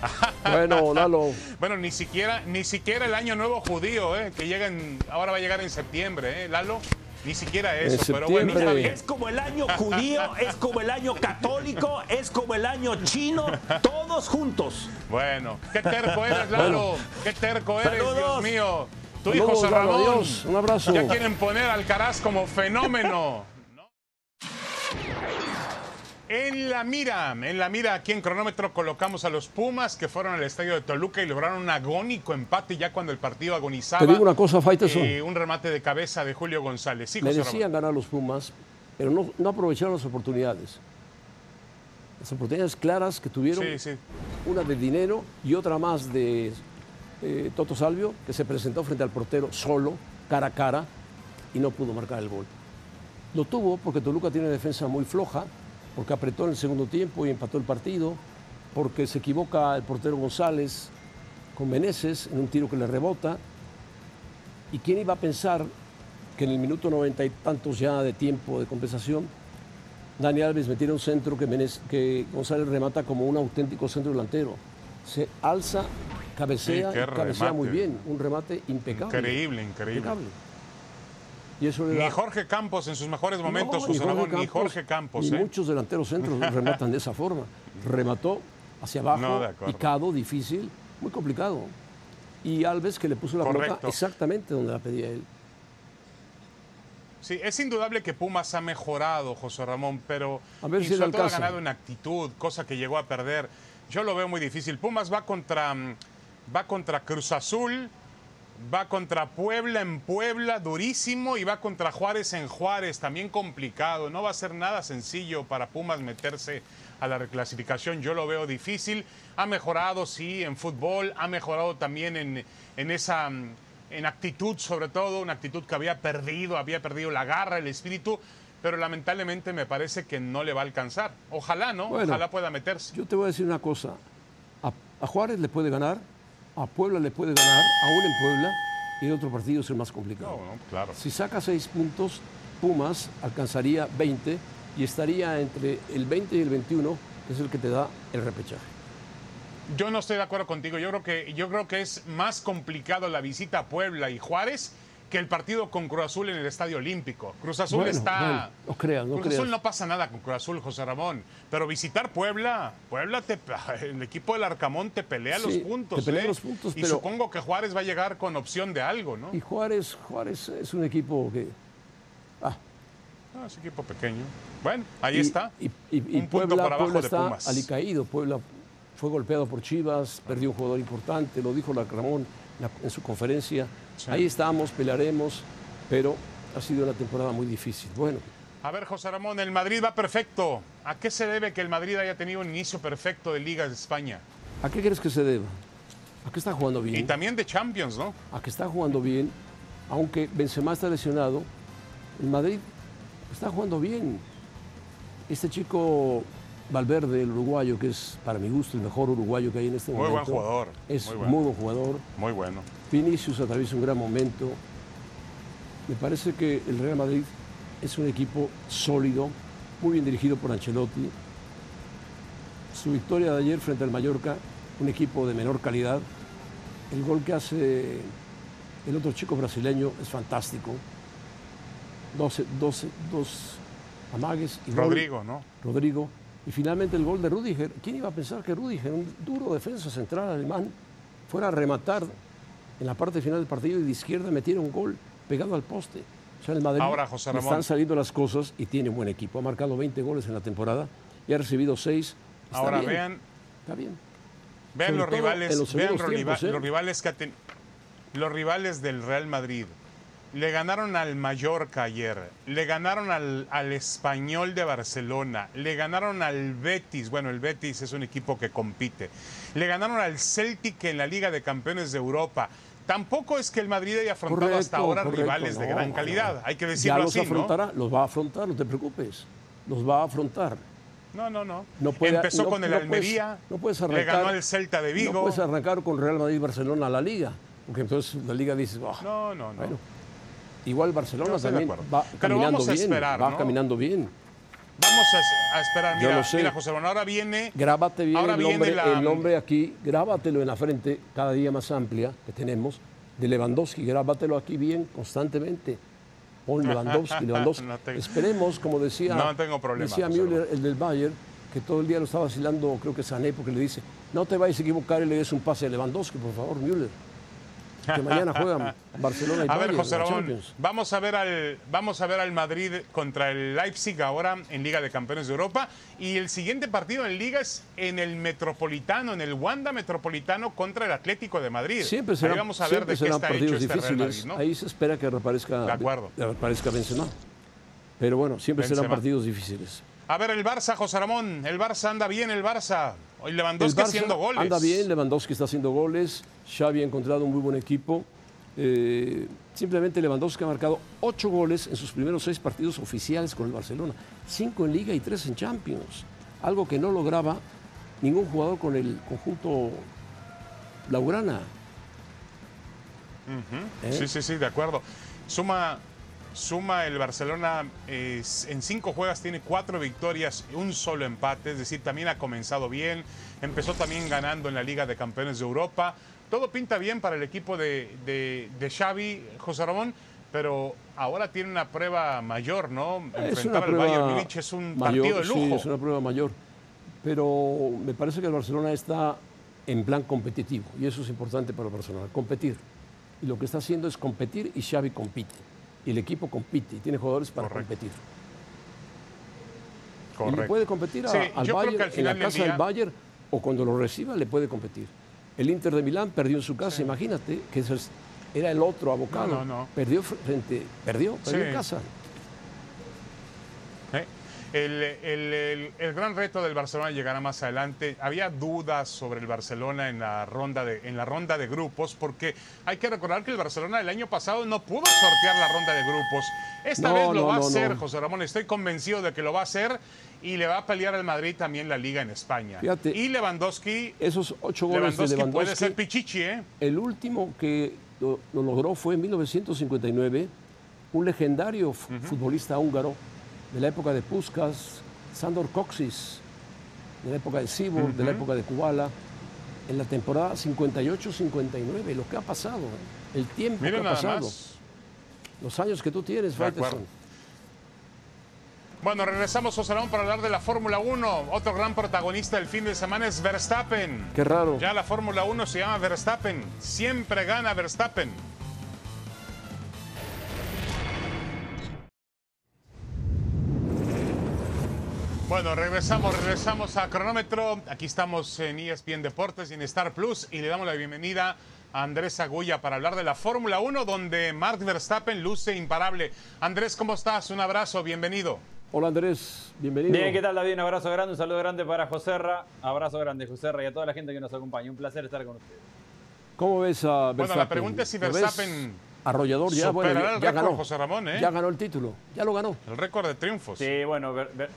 Bueno, Lalo,
Bueno, ni siquiera, ni siquiera el año nuevo judío, eh, que llega en- ahora va a llegar en septiembre, ¿eh, Lalo? Ni siquiera eso, pero bueno.
Es como el año judío, es como el año católico, es como el año chino, todos juntos.
Bueno, qué terco eres, Lalo. Qué terco eres,
Saludos.
Dios mío. Tu
Saludos,
hijo José
Lalo. Un abrazo.
Ya quieren poner al Alcaraz como fenómeno. En la mira, en la mira, aquí en cronómetro colocamos a los Pumas que fueron al estadio de Toluca y lograron un agónico empate ya cuando el partido agonizaba.
te digo una cosa, Faiteson.
Eh, un remate de cabeza de Julio González. Sí,
Merecían
Ramón.
ganar los Pumas, pero no, no aprovecharon las oportunidades. Las oportunidades claras que tuvieron,
Sí, sí.
una de dinero y otra más de eh, Toto Salvio, que se presentó frente al portero solo, cara a cara, y no pudo marcar el gol. Lo tuvo porque Toluca tiene defensa muy floja, porque apretó en el segundo tiempo y empató el partido, porque se equivoca el portero González con Meneses en un tiro que le rebota. ¿Y quién iba a pensar que en el minuto noventa y tantos ya de tiempo de compensación, Dani Alves metiera un centro que, Menez- que González remata como un auténtico centro delantero? Se alza, cabecea,
Sí,
y cabecea muy bien, un remate impecable.
Increíble, increíble.
Impecable. Y eso
Ni Jorge Campos en sus mejores momentos,
no,
José Ramón, ni Jorge Campos.
ni
¿eh?
muchos delanteros centros rematan de esa forma. Remató hacia abajo,
No, de acuerdo.
picado, difícil, muy complicado. Y Alves que le puso la pelota
Correcto.
exactamente donde la pedía él.
Sí, es indudable que Pumas ha mejorado, José Ramón, pero
A ver
y
si le
sobre todo ha ganado en actitud, cosa que llegó a perder. Yo lo veo muy difícil. Pumas va contra, mm, va contra Cruz Azul, va contra Puebla en Puebla, durísimo, y va contra Juárez en Juárez, también complicado. No va a ser nada sencillo para Pumas meterse a la reclasificación. Yo lo veo difícil. Ha mejorado, sí, en fútbol, ha mejorado también en, en esa mm, en actitud, sobre todo, una actitud que había perdido, había perdido la garra, el espíritu, pero lamentablemente me parece que no le va a alcanzar. Ojalá, ¿no?
Bueno.
Ojalá pueda meterse.
Yo te voy a decir una cosa. A, a Juárez le puede ganar, a Puebla le puede ganar, aún en Puebla, y el otro partido es el más complicado.
No, no, claro.
Si saca seis puntos, Pumas alcanzaría 20 y estaría entre el 20 y el 21, que es el que te da el repechaje.
Yo no estoy de acuerdo contigo. Yo creo que, yo creo que es más complicado la visita a Puebla y Juárez que el partido con Cruz Azul en el Estadio Olímpico. Cruz Azul
Bueno,
está.
bueno, no creas, no
Cruz
creas.
Azul no pasa nada con Cruz Azul, José Ramón. Pero visitar Puebla, Puebla te, el equipo del Arcamón te pelea
Sí,
los puntos.
te pelea
¿eh?
los puntos,
y
pero-
supongo que Juárez va a llegar con opción de algo, ¿no?
Y Juárez, Juárez es un equipo que... Ah,
Ah, es equipo pequeño. Bueno, ahí
y-
está.
Y, y- y
Un punto
Puebla,
por abajo
Puebla
de
está
Pumas.
alicaído. Puebla fue golpeado por Chivas, perdió un jugador importante, lo dijo la Ramón la- en su conferencia.
Sí.
Ahí estamos, pelearemos, pero ha sido una temporada muy difícil. Bueno,
A ver, José Ramón, el Madrid va perfecto. ¿A qué se debe que el Madrid haya tenido un inicio perfecto de Liga de España?
¿A qué crees que se deba? ¿A qué está jugando bien?
Y también de Champions, ¿no?
A que está jugando bien, aunque Benzema está lesionado, el Madrid está jugando bien. Este chico Valverde, el uruguayo, que es para mi gusto el mejor uruguayo que hay en este
Muy
momento.
buen jugador,
Es
muy
muy,
bueno.
buen jugador.
Muy bueno.
Vinicius atraviesa un gran momento. Me parece que el Real Madrid es un equipo sólido, muy bien dirigido por Ancelotti. Su victoria de ayer frente al Mallorca, un equipo de menor calidad. El gol que hace el otro chico brasileño es fantástico. Dos, dos, dos amagues y gol.
Rodrigo, ¿no?
Rodrigo. Y finalmente el gol de Rudiger. ¿Quién iba a pensar que Rudiger, un duro defensa central alemán, fuera a rematar en la parte final del partido y de izquierda metiera un gol pegado al poste? O sea, el Madrid
Ahora, José Ramón.
están saliendo las cosas y tiene un buen equipo. Ha marcado 20 goles en la temporada y ha recibido 6. Está
Ahora
bien,
vean,
Está bien.
vean
Sobre
los rivales,
los
vean los,
tiempos, ¿eh?
los rivales que ha ten- los rivales del Real Madrid. Le ganaron al Mallorca ayer, le ganaron al, al Español de Barcelona, le ganaron al Betis, bueno, el Betis es un equipo que compite, le ganaron al Celtic en la Liga de Campeones de Europa. Tampoco es que el Madrid haya afrontado hasta ahora
correcto,
rivales de gran calidad, hay que
Ya
decirlo
los
así, ¿no?
los va a afrontar, no te preocupes. Los va a afrontar.
No, no, no.
No puede-
Empezó
no-
con el
puedes-
Almería,
no puedes
le
arrancar-
ganó al Celta de Vigo.
No puedes arrancar con Real Madrid y Barcelona a la liga, porque entonces la liga dice, "Ah,
No, no, no.
bueno, igual Barcelona también va
Pero
caminando
vamos a
bien,
esperar,
va
¿no?
caminando bien.
Vamos a, a esperar. Mira,
lo sé.
mira, José Ramón, ahora viene.
Grábate bien
Ahora
el
viene
nombre,
la-
el nombre aquí, grábatelo en la frente, cada día más amplia que tenemos, de Lewandowski, grábatelo aquí bien constantemente. Pon Lewandowski, Lewandowski.
No tengo-
Esperemos, como decía,
No tengo problema,
decía Müller, el del Bayern, que todo el día lo está vacilando, creo que Sané, porque le dice, no te vayas a equivocar y le des un pase a Lewandowski, por favor, Müller. Que mañana juegan Barcelona y
A ver, José Ramón, vamos a ver al vamos a ver al Madrid contra el Leipzig ahora en Liga de Campeones de Europa y el siguiente partido en Liga es en el Metropolitano, en el Wanda Metropolitano contra el Atlético de Madrid.
Siempre
Ahí
serán,
vamos a ver de qué está hecho este
difíciles.
Madrid, ¿no?
Ahí se espera que reaparezca,
De acuerdo.
reaparezca Benzema. Pero bueno, siempre serán partidos difíciles.
A ver el Barça, José Ramón, el Barça anda bien, el Barça. Hoy
El
Lewandowski
Barça
haciendo goles.
Anda bien, Lewandowski está haciendo goles, Xavi ha encontrado un muy buen equipo. Eh, simplemente Lewandowski ha marcado ocho goles en sus primeros seis partidos oficiales con el Barcelona, cinco en Liga y tres en Champions, algo que no lograba ningún jugador con el conjunto Laurana. ¿Eh?
Sí, sí, sí, de acuerdo. Suma, suma el Barcelona eh, en cinco juegas tiene cuatro victorias, un solo empate, es decir, también ha comenzado bien. Empezó también ganando en la Liga de Campeones de Europa. Todo pinta bien para el equipo de, de, de Xavi, José Ramón, pero ahora tiene una prueba mayor, ¿no?
Es
Enfrentar al Bayern Múnich es un
mayor,
partido de
sí,
lujo.
es una prueba mayor. Pero me parece que el Barcelona está en plan competitivo y eso es importante para el Barcelona, competir. Y lo que está haciendo es competir y Xavi compite. Y el equipo compite y tiene jugadores para
Correcto.
competir. Y
Correcto.
le puede competir a-
Sí,
al Bayern
al
en la casa
día-
del Bayern o cuando lo reciba le puede competir. El Inter de Milán perdió en su casa, imagínate que era el otro abocado.
No, no, no.
Perdió frente, perdió, perdió en casa.
El, el- el- el gran reto del Barcelona llegará más adelante. Había dudas sobre el Barcelona en la ronda de, en la ronda de grupos, porque hay que recordar que el Barcelona el año pasado no pudo sortear la ronda de grupos. Esta
No,
vez lo
no,
va a hacer. José Ramón. Estoy convencido de que lo va a hacer y le va a pelear al Madrid también la liga en España.
Fíjate,
y Lewandowski,
Esos ocho goles
Lewandowski,
de Lewandowski
puede ser pichichi, ¿eh?
El último que lo, lo logró fue en 1959, un legendario fu- futbolista húngaro de la época de Puskas, Sandor Koksis, de la época de Sibor, de la época de Kubala, en la temporada 58-59. Lo que ha pasado, el tiempo
Miren
que ha pasado,
más.
los años que tú tienes. Faitelson.
Bueno, regresamos, José Ramón, para hablar de la Fórmula 1. Otro gran protagonista del fin de semana es Verstappen.
Qué raro.
Ya la Fórmula 1 se llama Verstappen. Siempre gana Verstappen. Bueno, regresamos, regresamos a cronómetro. Aquí estamos en ESPN Deportes y en Star Plus y le damos la bienvenida a Andrés Agulla para hablar de la Fórmula 1 donde Mark Verstappen luce imparable. Andrés, ¿cómo estás? Un abrazo, bienvenido.
Hola Andrés, bienvenido.
Bien, ¿qué tal David? Un abrazo grande, un saludo grande para José Ra. Abrazo grande, José Ra, y a toda la gente que nos acompaña. Un placer estar con ustedes.
¿Cómo ves a Verstappen?
Bueno, la pregunta es si
¿Lo ves
Verstappen
arrollador ya, bueno, ya,
el
ya
récord,
ganó.
José Ramón, ¿eh?
Ya ganó el título, ya lo ganó.
El récord de triunfos.
Sí, bueno, ver- ver-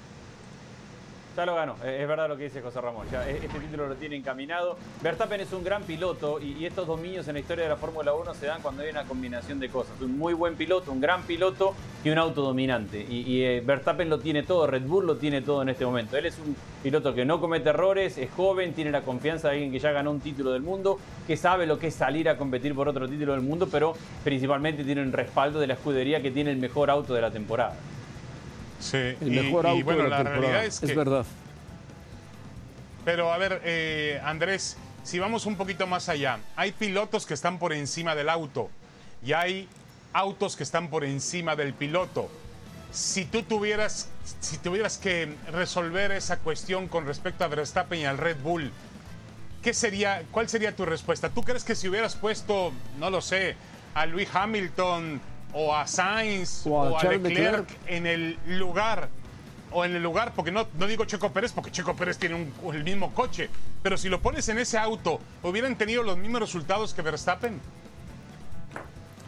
ya lo ganó. Es verdad lo que dice José Ramón. E- este título lo tiene encaminado. Verstappen es un gran piloto y, y estos dominios en la historia de la Fórmula 1 se dan cuando hay una combinación de cosas. Un muy buen piloto, un gran piloto y un auto dominante. Y, y, eh, Verstappen lo tiene todo, Red Bull lo tiene todo en este momento. Él es un piloto que no comete errores, es joven, tiene la confianza de alguien que ya ganó un título del mundo, que sabe lo que es salir a competir por otro título del mundo, pero principalmente tiene un respaldo de la escudería que tiene el mejor auto de la temporada.
Sí,
El
y-
mejor
y,
auto
bueno,
de la,
la
temporada.
realidad es que.
verdad.
Pero a ver, eh, Andrés, si vamos un poquito más allá, hay pilotos que están por encima del auto y hay autos que están por encima del piloto. Si tú tuvieras, si tuvieras que resolver esa cuestión con respecto a Verstappen y al Red Bull, ¿qué sería, ¿cuál sería tu respuesta? ¿Tú crees que si hubieras puesto, no lo sé, a Luis Hamilton o a Sainz
O a
o a,
Charles
Leclerc,
Leclerc.
en el lugar o en el lugar, porque no, no digo Checo Pérez, porque Checo Pérez tiene un- el mismo coche, pero si lo pones en ese auto, ¿hubieran tenido los mismos resultados que Verstappen?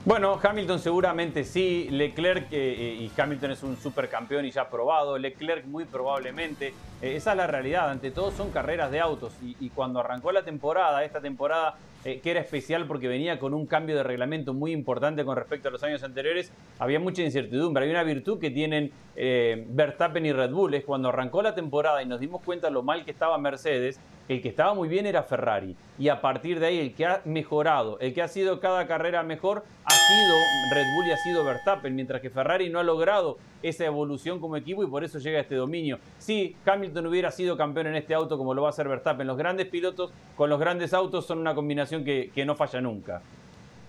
Bueno, Hamilton seguramente sí, Leclerc eh, y Hamilton es un supercampeón y ya probado, Leclerc muy probablemente, Eh, esa es la realidad, ante todo son carreras de autos y, y cuando arrancó la temporada, esta temporada eh, que era especial porque venía con un cambio de reglamento muy importante con respecto a los años anteriores, había mucha incertidumbre, hay una virtud que tienen eh, Verstappen y Red Bull, es cuando arrancó la temporada y nos dimos cuenta lo mal que estaba Mercedes, el que estaba muy bien era Ferrari y a partir de ahí el que ha mejorado, el que ha sido cada carrera mejor ha sido Red Bull y ha sido Verstappen, mientras que Ferrari no ha logrado esa evolución como equipo y por eso llega a este dominio. Si Hamilton hubiera sido campeón en este auto como lo va a hacer Verstappen, los grandes pilotos con los grandes autos son una combinación que, que no falla nunca.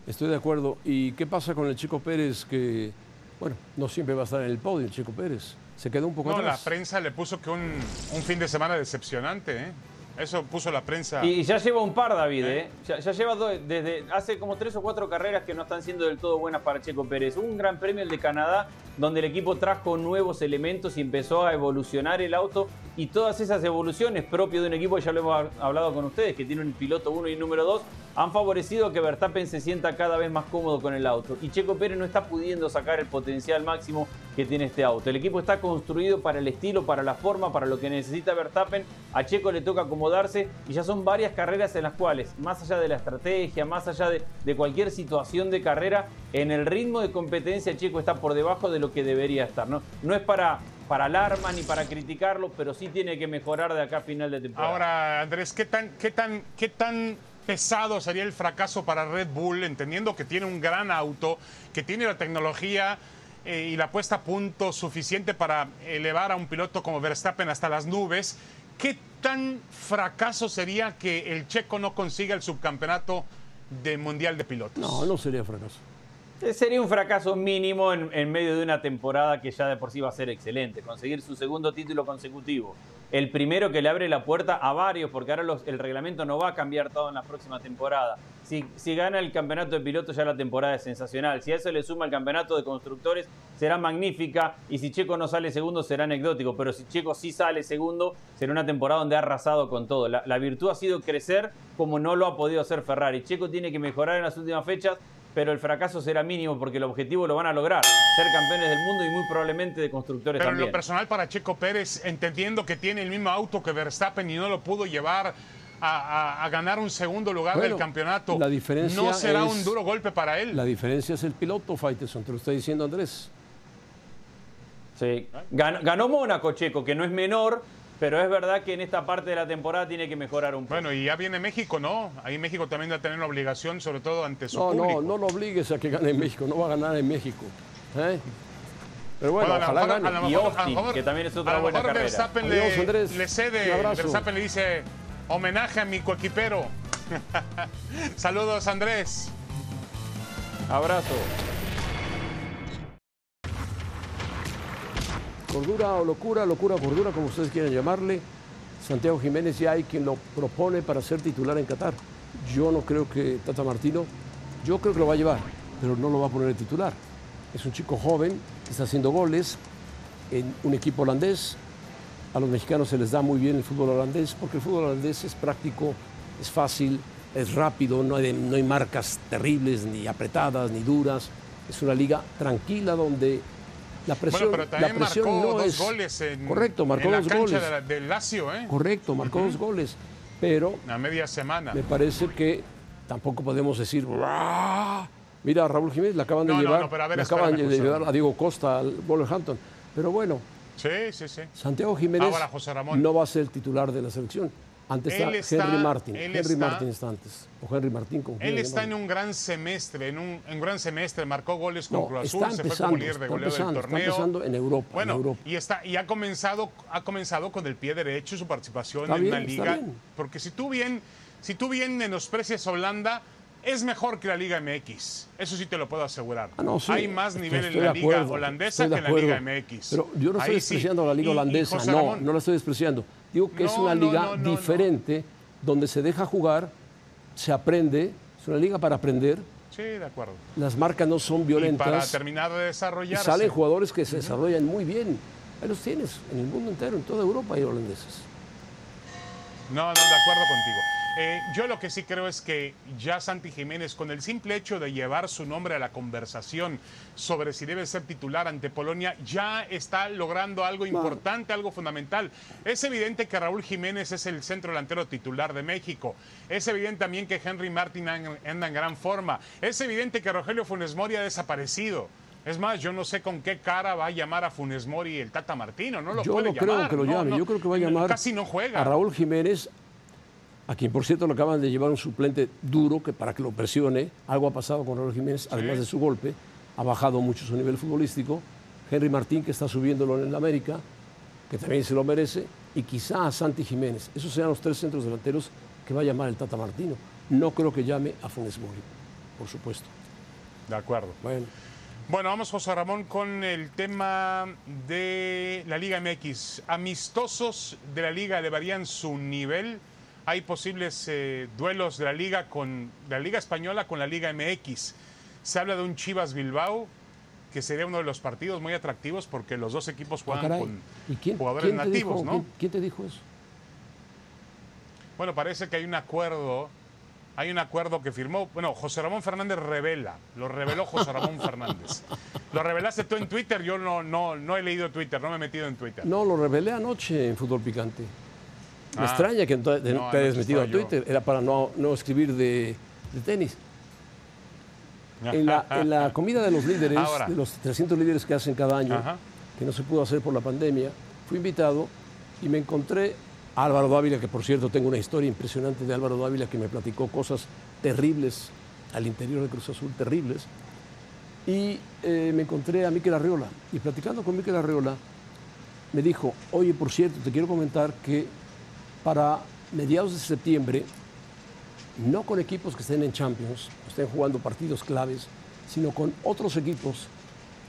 Estoy de acuerdo. ¿Y qué pasa con el Chico Pérez que, bueno, no siempre va a estar en el podio el Chico Pérez? Se quedó un poco
No, la
atrás.
prensa le puso que un, un fin de semana decepcionante, ¿eh? Eso puso la prensa.
Y ya lleva un par, David, ¿eh? Ya, ya lleva dos, desde hace como tres o cuatro carreras que no están siendo del todo buenas para Checo Pérez. Un gran premio, el de Canadá, donde el equipo trajo nuevos elementos y empezó a evolucionar el auto. Y todas esas evoluciones, propio de un equipo, ya lo hemos hablado con ustedes, que tiene un piloto 1 y número 2, han favorecido que Verstappen se sienta cada vez más cómodo con el auto. Y Checo Pérez no está pudiendo sacar el potencial máximo que tiene este auto. El equipo está construido para el estilo, para la forma, para lo que necesita Verstappen. A Checo le toca acomodarse y ya son varias carreras en las cuales, más allá de la estrategia, más allá de, de cualquier situación de carrera, en el ritmo de competencia Checo está por debajo de lo que debería estar. No, no es para, para alarma ni para criticarlo, pero sí tiene que mejorar de acá a final de temporada.
Ahora, Andrés, ¿qué tan, qué tan, qué tan pesado sería el fracaso para Red Bull, entendiendo que tiene un gran auto, que tiene la tecnología eh, y la puesta a punto suficiente para elevar a un piloto como Verstappen hasta las nubes? ¿Qué tan fracaso sería que el checo no consiga el subcampeonato de Mundial de Pilotos?
No, no sería fracaso.
Sería un fracaso mínimo en, medio de una temporada que ya de por sí va a ser excelente. Conseguir su segundo título consecutivo. El primero que le abre la puerta a varios, porque ahora el reglamento no va a cambiar todo en la próxima temporada. Si, gana el campeonato de pilotos ya la temporada es sensacional. Si a eso le suma el campeonato de constructores será magnífica. Y si Checo no sale segundo será anecdótico. Pero si Checo sí sale segundo será una temporada donde ha arrasado con todo. La virtud ha sido crecer como no lo ha podido hacer Ferrari. Checo tiene que mejorar en las últimas fechas pero el fracaso será mínimo porque el objetivo lo van a lograr, ser campeones del mundo y muy probablemente de constructores
Pero en
también.
lo personal para Checo Pérez, entendiendo que tiene el mismo auto que Verstappen y no lo pudo llevar a, a- a ganar un segundo lugar
Bueno,
del campeonato,
la diferencia
¿no será
es-
un duro golpe para él?
La diferencia es el piloto, Faitelson, te lo está diciendo Andrés.
Sí. Ganó, ganó Mónaco, Checo, que no es menor, pero es verdad que en esta parte de la temporada tiene que mejorar un poco.
Bueno, y ya viene México, ¿no? Ahí México también va a tener una obligación, sobre todo ante su
No,
público.
no, no lo obligues a que gane en México, no va a ganar en México. ¿eh? Pero bueno,
Bueno, a lo
ojalá gane.
lo
Y Austin,
mejor-
que también es otra
a lo
buena
mejor
carrera.
Verstappen
Adiós,
le,
Andrés.
le
Un
cede. Verstappen le dice homenaje a mi coequipero. Saludos, Andrés.
Abrazo.
Cordura o locura, locura o cordura, como ustedes quieran llamarle. Santiago Jiménez ya hay quien lo propone para ser titular en Qatar. Yo no creo que Tata Martino, yo creo que lo va a llevar, pero no lo va a poner de titular. Es un chico joven, que está haciendo goles, en un equipo holandés. A los mexicanos se les da muy bien el fútbol holandés porque el fútbol holandés es práctico, es fácil, es rápido, no hay marcas terribles, ni apretadas, ni duras. Es una liga tranquila donde la presión,
Bueno, pero también
la presión
marcó
no
dos
es
goles en,
correcto, marcó
en la
dos
cancha
goles.
de la- del Lazio, ¿eh?
Correcto, marcó dos goles, pero
A media semana.
me parece que tampoco podemos decir, mira, Raúl Jiménez le acaban de
No,
llevar,
no, pero a ver,
le acaban de llevar
Ramón.
a Diego Costa al Wolverhampton. Pero bueno,
Sí, sí, sí.
Santiago Jiménez
Ahora, José Ramón.
no va a ser el titular de la selección. Antes
Él
está, Henry Martin.
él
Henry
está-
Martin está antes. O Henry Martin, como
Él está en un gran semestre, en un, en un gran semestre, marcó goles con
No,
Cruz Azul, se fue como líder de goleo del
empezando, está
torneo.
empezando en Europa, en
Bueno,
Europa.
y está y ha comenzado ha comenzado con el pie derecho su participación
Está
en
bien,
una liga, porque si tú bien si tú bien menosprecias a Holanda es mejor que la Liga MX. Eso sí te lo puedo asegurar.
Ah, no, sí,
Hay más nivel en la
de
Liga
acuerdo,
holandesa que en la Liga
acuerdo.
MX.
Pero yo no estoy
Ahí sí.
despreciando la Liga
Y- y
holandesa, no,
Ramón,
no la estoy despreciando. Digo que es una liga
no,
diferente, donde se deja jugar, se aprende, es una liga para aprender,
Sí, de acuerdo.
las marcas no son
Y
violentas.
para terminar de
y
desarrollarse.
salen jugadores que se desarrollan muy bien. Ahí los tienes, en el mundo entero, en toda Europa hay holandeses.
No, no, de acuerdo contigo. Eh, yo lo que sí creo es que ya Santi Jiménez, con el simple hecho de llevar su nombre a la conversación sobre si debe ser titular ante Polonia, ya está logrando algo importante, algo fundamental. Es evidente que Raúl Jiménez es el centro delantero titular de México. Es evidente también que Henry Martin an- anda en gran forma. Es evidente que Rogelio Funes Mori ha desaparecido. Es más, yo no sé con qué cara va a llamar a Funes Mori el Tata Martino. No lo
Yo
puede
no creo que lo
no,
llame,
no.
yo creo que va a llamar
Casi no juega.
a Raúl Jiménez, a quien por cierto le acaban de llevar un suplente duro que para que lo presione. Algo ha pasado con Raúl Jiménez, además de su golpe, ha bajado mucho su nivel futbolístico. Henry Martín, que está subiéndolo en el América, que también se lo merece, y quizá a Santi Jiménez. Esos serán los tres centros delanteros que va a llamar el Tata Martino. No creo que llame a Funes Mori, por supuesto.
De acuerdo.
Bueno,
Bueno, vamos José Ramón con el tema de la Liga MX. Amistosos de la Liga elevarían su nivel. Hay posibles eh, duelos de la Liga con de la Liga española con la Liga MX. Se habla de un Chivas Bilbao que sería uno de los partidos muy atractivos porque los dos equipos
ah,
juegan con
¿Y quién,
jugadores
quién
nativos,
dijo,
¿no?
quién- quién te dijo eso?
Bueno, parece que hay un acuerdo. Hay un acuerdo que firmó. Bueno, José Ramón Fernández revela. Lo reveló José Ramón Fernández. Lo revelaste tú en Twitter. Yo no, no, no he leído Twitter, no me he metido en Twitter.
No, lo revelé anoche en Fútbol Picante. Me
Ah.
extraña que no te,
No,
te hayas metido a. Twitter. Era para no, no escribir de, de tenis. En la, en la comida de los líderes,
Ahora.
de los 300 líderes que hacen cada año,
Ajá.
que no se pudo hacer por la pandemia, fui invitado y me encontré a Álvaro Dávila, que por cierto tengo una historia impresionante de Álvaro Dávila que me platicó cosas terribles al interior de Cruz Azul, terribles. Y eh, me encontré a Miquel Arriola. Y platicando con Miquel Arriola, me dijo, oye, por cierto, te quiero comentar que para mediados de septiembre, no con equipos que estén en Champions, estén jugando partidos claves, sino con otros equipos,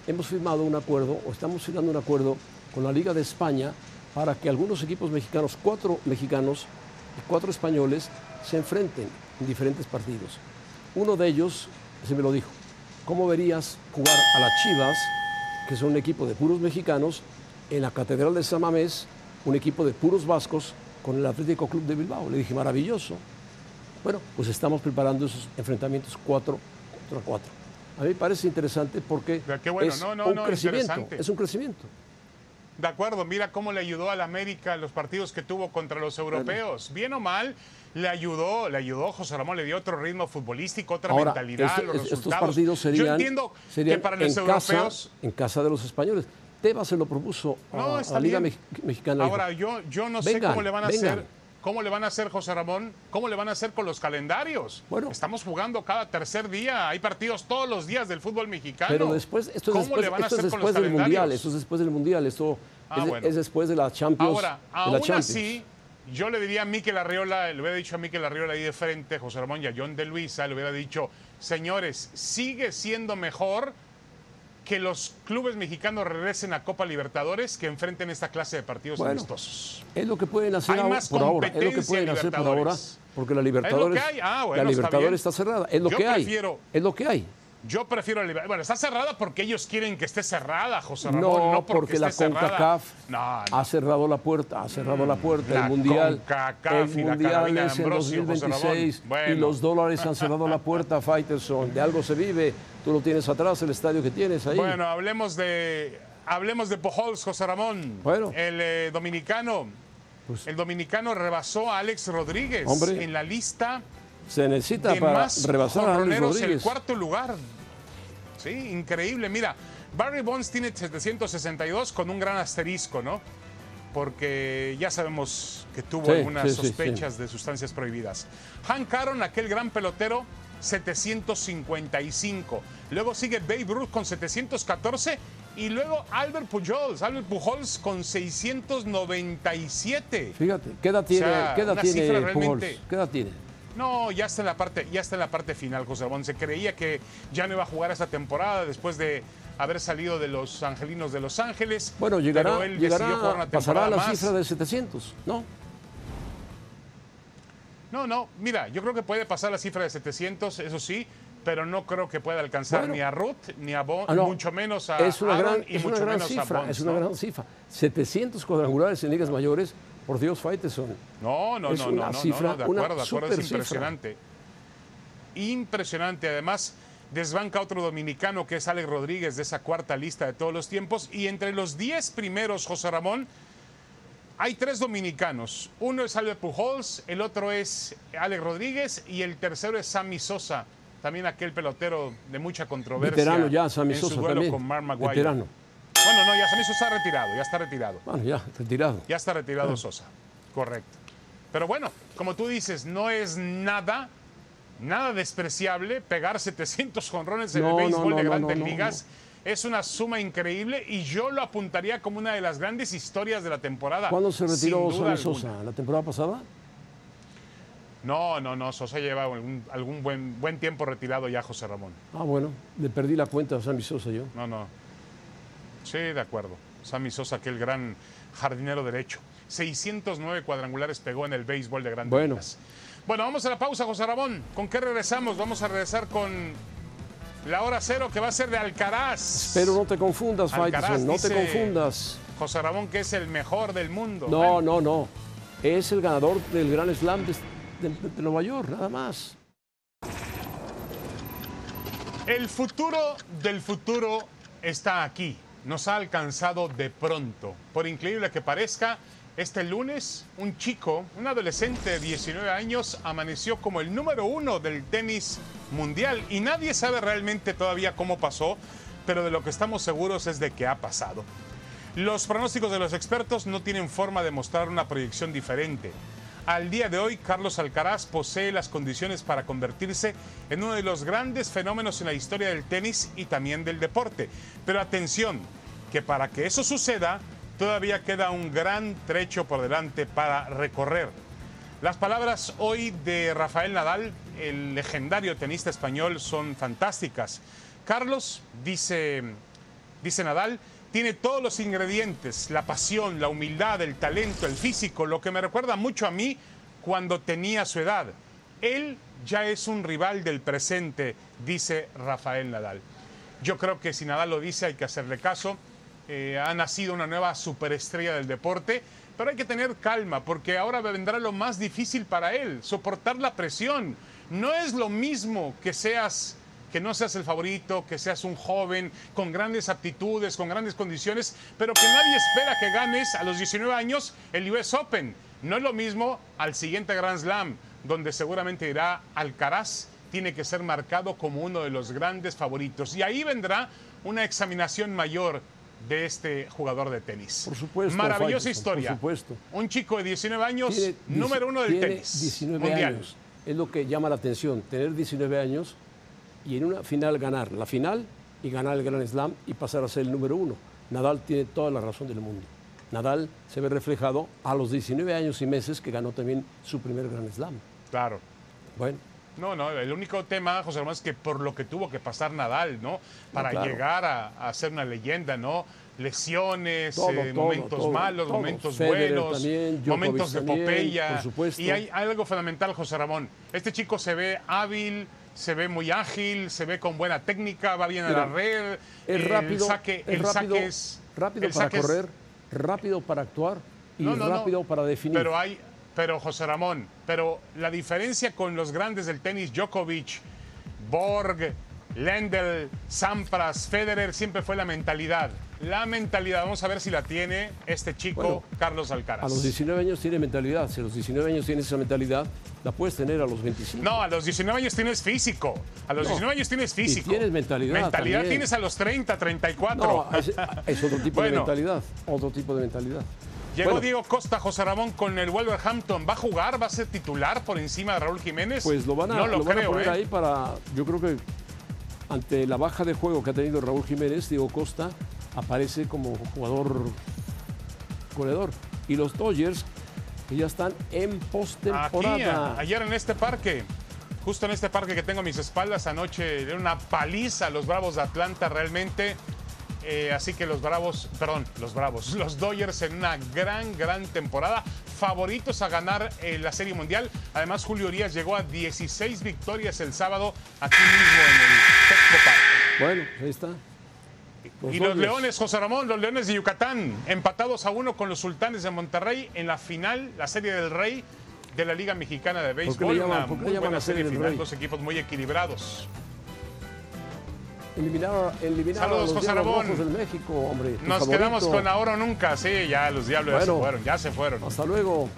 hemos firmado un acuerdo, o estamos firmando un acuerdo con la Liga de España para que algunos equipos mexicanos, cuatro mexicanos y cuatro españoles, se enfrenten en diferentes partidos. Uno de ellos, se me lo dijo, ¿cómo verías jugar a las Chivas, que son un equipo de puros mexicanos, en la Catedral de San Mamés, un equipo de puros vascos, con el Atlético Club de Bilbao? Le dije, maravilloso. Bueno, pues estamos preparando esos enfrentamientos 4 contra 4. A mí me parece interesante porque
bueno,
es
no, no,
un
no,
crecimiento. Es un crecimiento.
De acuerdo, mira cómo le ayudó al América los partidos que tuvo contra los europeos. Bien o mal, le ayudó, le ayudó José Ramón, le dio otro ritmo futbolístico, otra
Ahora,
mentalidad,
este-
los
estos
resultados.
partidos serían,
Yo entiendo
serían
que para
en
los
casa,
europeos.
en casa de los españoles. Tebas se lo propuso a,
No,
a
está
la Liga. Mex- Mexicana.
Ahora, yo, yo no sé cómo le van a
vengan.
hacer. ¿Cómo le van a hacer, José Ramón? ¿Cómo le van a hacer con los calendarios?
Bueno.
Estamos jugando cada tercer día. Hay partidos todos los días del fútbol mexicano.
Pero después, esto es
¿Cómo
después,
le van a
esto es después
los
del Mundial, esto es después del Mundial, esto
Ah,
es,
bueno.
es después de la Champions.
Ahora,
de la
aún
Champions.
así, yo le diría a Miquel Arriola, le hubiera dicho a Miquel Arriola ahí de frente, José Ramón y a John de Luisa, le hubiera dicho, señores, sigue siendo mejor que los clubes mexicanos regresen a Copa Libertadores que enfrenten esta clase de partidos
Bueno,
amistosos.
Es lo que pueden hacer
Hay
ahora-
más
por ahora. Es lo que pueden
en
hacer por ahora,
Libertadores.
porque la Libertadores,
hay. Ah, bueno,
la
está
Libertadores está, cerrada. Es lo
Yo
que hay. Es lo que hay.
Yo prefiero el Bueno, está cerrada porque ellos quieren que esté cerrada, José Ramón.
No,
No,
porque la. CONCACAF
No, no.
ha cerrado la puerta, ha cerrado la puerta.
La
el mundial, el
y la
mundial es en
Ambrosio, José
2026
Ramón. Bueno.
y los dólares han cerrado la puerta, Fighterson. De algo se vive. Tú lo tienes atrás, el estadio que tienes ahí.
Bueno, hablemos de hablemos de Pujols, José Ramón.
Bueno.
El eh, dominicano.
Pues-
el dominicano rebasó a Alex Rodríguez
Hombre.
en la lista
se necesita
de
para
más
rebasar a Alex
jonroneros, el
Rodríguez.
cuarto lugar. Sí, increíble. Mira, Barry Bonds tiene 762 con un gran asterisco, ¿no? Porque ya sabemos que tuvo
Sí,
algunas
sí, sí,
sospechas de sustancias prohibidas. Hank Aaron, aquel gran pelotero, 755. Luego sigue Babe Ruth con 714 y luego Albert Pujols, Albert Pujols con 697.
Fíjate, ¿qué edad tiene,
sea,
¿qué edad tiene Pujols? ¿Qué edad tiene?
No, ya está en la parte, ya está en la parte final, José Ramón. Se creía que ya no iba a jugar esta temporada después de haber salido de los Angelinos de Los Ángeles.
Bueno, llegará,
pero él decidió jugar
llegará
una
pasará a la
más.
cifra de 700, ¿no?
No, no, mira, yo creo que puede pasar la cifra de 700, eso sí, pero no creo que pueda alcanzar
Bueno.
ni a Ruth ni a Bond,
Ah, no.
mucho menos a
es una
Aaron
gran,
y
es una
mucho
gran
menos
cifra,
a Bonds.
es una
¿no?
gran cifra. 700 cuadrangulares en ligas mayores, por Dios, Faiteson.
No, no,
Es
no,
una
no, no,
cifra,
no, de
una
acuerdo, de acuerdo, es
cifra.
impresionante. Impresionante, además desbanca otro dominicano que es Alex Rodríguez de esa cuarta lista de todos los tiempos y entre los 10 primeros, José Ramón, hay tres dominicanos. Uno es Albert Pujols, el otro es Alex Rodríguez y el tercero es Sammy Sosa, también aquel pelotero de mucha controversia.
Veterano ya, Sammy
en su
Sosa
duelo
también.
con Mark Maguire.
Veterano.
Bueno, no, ya Sammy Sosa está retirado, ya está retirado.
Bueno, ya, retirado.
Ya está retirado Sosa, correcto. Pero bueno, como tú dices, no es nada, nada despreciable pegar 700 jonrones en
No,
el béisbol
no,
de grandes ligas. Es una suma increíble y yo lo apuntaría como una de las grandes historias de la temporada.
¿Cuándo se retiró
alguna.
Sosa? ¿La temporada pasada?
No, no, no, Sosa lleva algún, algún buen, buen tiempo retirado ya, José Ramón.
Ah, bueno, le perdí la cuenta a Sammy Sosa yo.
No, no. Sí, de acuerdo. Sammy Sosa, aquel gran jardinero derecho. 609 cuadrangulares pegó en el béisbol de grandes
Bueno.
ligas. Bueno, vamos a la pausa, José Ramón. ¿Con qué regresamos? Vamos a regresar con la hora cero que va a ser de Alcaraz.
Pero no te confundas,
Alcaraz
Faiteson, no te confundas.
José Ramón, que es el mejor del mundo.
No,
Bueno,
no, no. Es el ganador del Gran Slam de, de- de Nueva York, nada más.
El futuro del futuro está aquí. Nos ha alcanzado de pronto. Por increíble que parezca, este lunes un chico, un adolescente de 19 años, amaneció como el número uno del tenis mundial y nadie sabe realmente todavía cómo pasó, pero de lo que estamos seguros es de que ha pasado. Los pronósticos de los expertos no tienen forma de mostrar una proyección diferente. Al día de hoy, Carlos Alcaraz posee las condiciones para convertirse en uno de los grandes fenómenos en la historia del tenis y también del deporte. Pero atención, que para que eso suceda, todavía queda un gran trecho por delante para recorrer. Las palabras hoy de Rafael Nadal, el legendario tenista español, son fantásticas. Carlos, dice, dice Nadal, tiene todos los ingredientes, la pasión, la humildad, el talento, el físico, lo que me recuerda mucho a mí cuando tenía su edad. Él ya es un rival del presente, dice Rafael Nadal. Yo creo que si Nadal lo dice hay que hacerle caso. Eh, ha nacido una nueva superestrella del deporte, pero hay que tener calma porque ahora vendrá lo más difícil para él, soportar la presión. No es lo mismo que seas que no seas el favorito, que seas un joven con grandes aptitudes, con grandes condiciones, pero que nadie espera que ganes a los 19 años el US Open. No es lo mismo al siguiente Grand Slam, donde seguramente irá Alcaraz, tiene que ser marcado como uno de los grandes favoritos. Y ahí vendrá una examinación mayor de este jugador de tenis.
Por supuesto,
Maravillosa
Faitelson,
historia.
por supuesto.
Un chico de 19 años,
Tiene
número uno del tenis
19
mundial.
años. Es lo que llama la atención, tener 19 años y en una final ganar la final y ganar el Grand Slam y pasar a ser el número uno. Nadal tiene toda la razón del mundo. Nadal se ve reflejado a los 19 años y meses que ganó también su primer Grand Slam.
Claro.
Bueno,
No, no, el único tema, José Ramón, es que por lo que tuvo que pasar Nadal, ¿no? Para
claro.
llegar a, a ser una leyenda, ¿no? Lesiones,
Todo,
eh,
todo,
momentos
todo,
momentos
todo.
momentos
Federer
buenos,
también,
momentos de epopeya. Y hay algo fundamental, José Ramón. Este chico se ve hábil, se ve muy ágil, se ve con buena técnica, va bien a la red.
Es
el
rápido,
saque,
es
el
rápido,
saque es
rápido
el
para
saque es-
correr, rápido para actuar y
No, no, no.
rápido para definir.
Pero hay, pero José Ramón, pero la diferencia con los grandes del tenis, Djokovic, Borg, Lendl, Sampras, Federer, siempre fue la mentalidad. La mentalidad, vamos a ver si la tiene este chico
Bueno,
Carlos Alcaraz.
a los 19 años tiene mentalidad. Si a los 19 años tienes esa mentalidad, la puedes tener a los 25.
No, a los 19 años tienes físico. A los
No.
19 años tienes físico.
tienes mentalidad
Mentalidad
también.
tienes a los 30, 34.
No, es, es otro tipo de mentalidad. Otro tipo de mentalidad.
Llegó
Bueno,
Diego Costa, José Ramón, con el Wolverhampton. ¿Va a jugar? ¿Va a ser titular por encima de Raúl Jiménez?
Pues lo van a,
no lo,
lo van a
creo,
poner
¿eh?
ahí para. Yo creo que ante la baja de juego que ha tenido Raúl Jiménez, Diego Costa aparece como jugador goleador. Y los Dodgers, que ya están en postemporada.
ayer en este parque, justo en este parque que tengo a mis espaldas, anoche de una paliza a los Bravos de Atlanta realmente. Eh, así que los Bravos, perdón, los Bravos, los Dodgers en una gran, gran temporada. Favoritos a ganar eh, la Serie Mundial. Además, Julio Urias llegó a 16 victorias el sábado aquí mismo en el Petco Park.
Bueno, ahí está.
Y los. Leones, José Ramón, los Leones de Yucatán, empatados a uno con los Sultanes de Monterrey en la final, la Serie del Rey de la Liga Mexicana de Béisbol.
llaman-
Una muy buena
Serie
final, dos equipos muy equilibrados.
Eliminaron, eliminaron
Saludos,
a los
José
del México, hombre.
Nos
favorito.
quedamos con ahora o nunca, sí, ya los diablos ya se
Bueno.
fueron, ya se fueron.
Hasta luego.